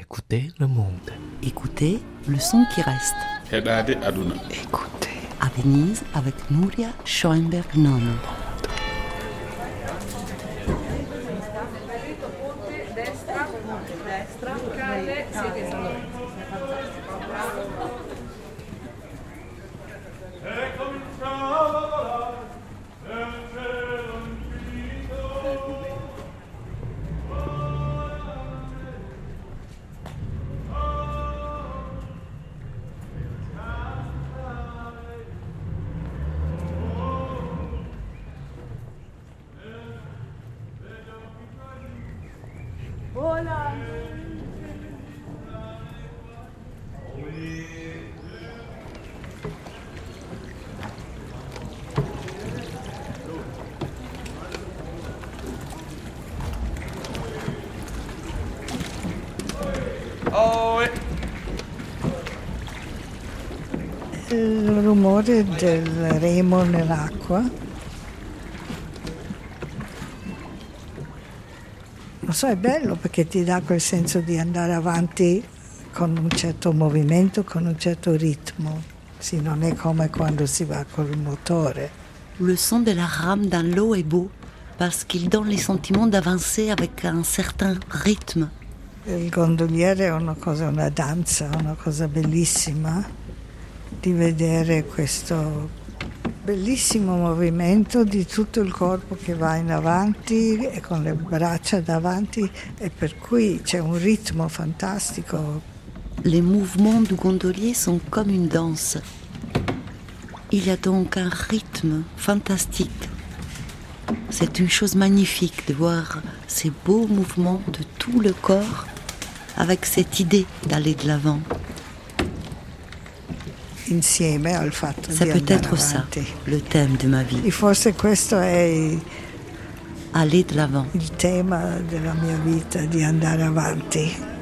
Écoutez le monde. Écoutez le son qui reste. Écoutez. À Venise avec Nuria Schoenberg-Nono. Il rumore del remo nell'acqua. Non so, è bello perché ti dà quel senso di andare avanti con un certo movimento, con un certo ritmo. Sì, non è come quando si va col motore. Le son de la rame dans l'eau est beau parce qu'il donne le sentiment d'avancer avec un certain rythme. Il gondoliere è una cosa, una danza, una cosa bellissima di vedere questo bellissimo movimento di tutto il corpo che va in avanti e con le braccia davanti e per cui c'è un ritmo fantastico. Les mouvements du gondolier sont comme une danse. Il y a donc un rythme fantastique. C'est une chose magnifique de voir ces beaux mouvements de tout le corps avec cette idée d'aller de l'avant. Insieme al fatto Ça di peut andare être ça, le thème de ma vie. E forse questo è Aller de l'avant. il tema della mia vita, di andare avanti.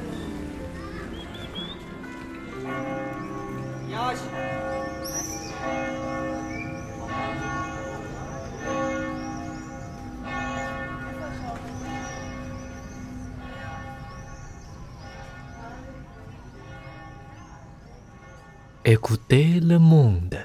Écoutez le monde.